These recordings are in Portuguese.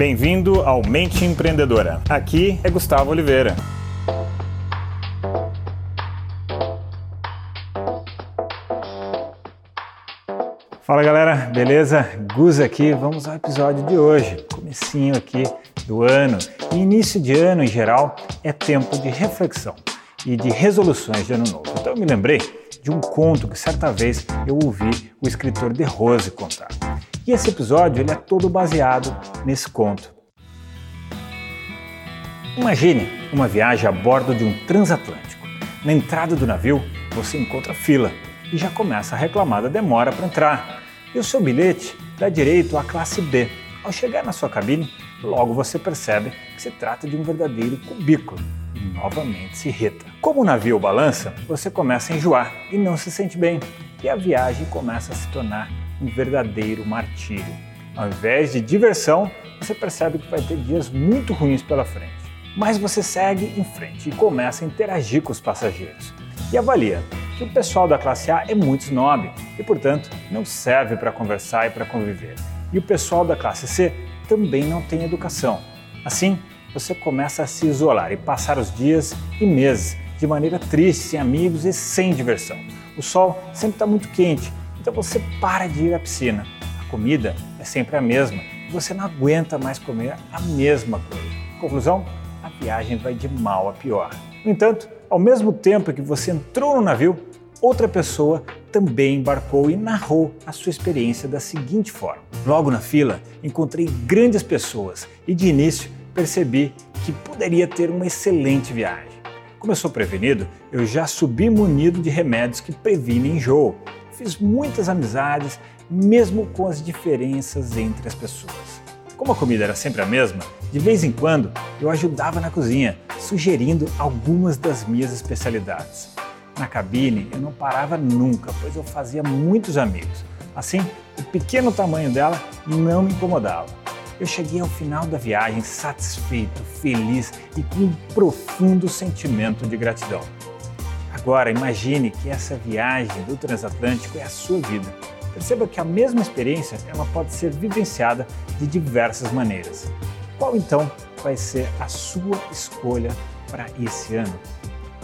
Bem-vindo ao Mente Empreendedora. Aqui é Gustavo Oliveira. Fala galera, beleza? Gus aqui, vamos ao episódio de hoje. Comecinho aqui do ano. E início de ano em geral é tempo de reflexão e de resoluções de ano novo. Então eu me lembrei de um conto que certa vez eu ouvi o escritor De Rose contar. E esse episódio ele é todo baseado nesse conto. Imagine uma viagem a bordo de um transatlântico. Na entrada do navio, você encontra fila e já começa a reclamar da demora para entrar. E o seu bilhete dá direito à classe B. Ao chegar na sua cabine, logo você percebe que se trata de um verdadeiro cubículo e novamente se irrita. Como o navio balança, você começa a enjoar e não se sente bem, e a viagem começa a se tornar um verdadeiro martírio. Ao invés de diversão, você percebe que vai ter dias muito ruins pela frente. Mas você segue em frente e começa a interagir com os passageiros. E avalia que o pessoal da classe A é muito snob e, portanto, não serve para conversar e para conviver. E o pessoal da classe C também não tem educação. Assim, você começa a se isolar e passar os dias e meses de maneira triste, sem amigos e sem diversão. O sol sempre está muito quente então você para de ir à piscina. A comida é sempre a mesma você não aguenta mais comer a mesma coisa. Conclusão? A viagem vai de mal a pior. No entanto, ao mesmo tempo que você entrou no navio, outra pessoa também embarcou e narrou a sua experiência da seguinte forma: Logo na fila, encontrei grandes pessoas e de início percebi que poderia ter uma excelente viagem. Como eu sou prevenido, eu já subi munido de remédios que previnem enjoo fiz muitas amizades, mesmo com as diferenças entre as pessoas. Como a comida era sempre a mesma, de vez em quando eu ajudava na cozinha, sugerindo algumas das minhas especialidades. Na cabine eu não parava nunca, pois eu fazia muitos amigos. Assim, o pequeno tamanho dela não me incomodava. Eu cheguei ao final da viagem satisfeito, feliz e com um profundo sentimento de gratidão. Agora, imagine que essa viagem do transatlântico é a sua vida. Perceba que a mesma experiência ela pode ser vivenciada de diversas maneiras. Qual então vai ser a sua escolha para esse ano?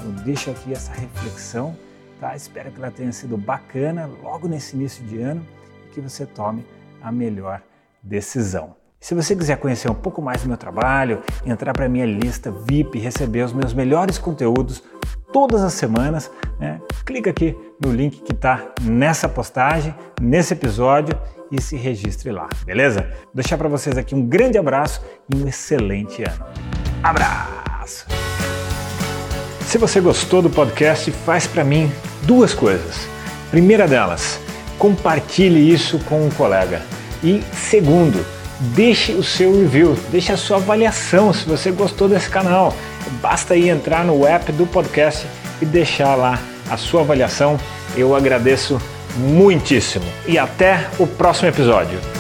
Eu deixo aqui essa reflexão, tá? Espero que ela tenha sido bacana logo nesse início de ano e que você tome a melhor decisão. Se você quiser conhecer um pouco mais do meu trabalho, entrar para a minha lista VIP, receber os meus melhores conteúdos todas as semanas, né? clica aqui no link que está nessa postagem, nesse episódio e se registre lá, beleza? Vou deixar para vocês aqui um grande abraço e um excelente ano. Abraço! Se você gostou do podcast, faz para mim duas coisas. Primeira delas, compartilhe isso com um colega. E segundo, deixe o seu review, deixe a sua avaliação se você gostou desse canal. Basta aí entrar no app do podcast e deixar lá a sua avaliação. Eu agradeço muitíssimo. E até o próximo episódio.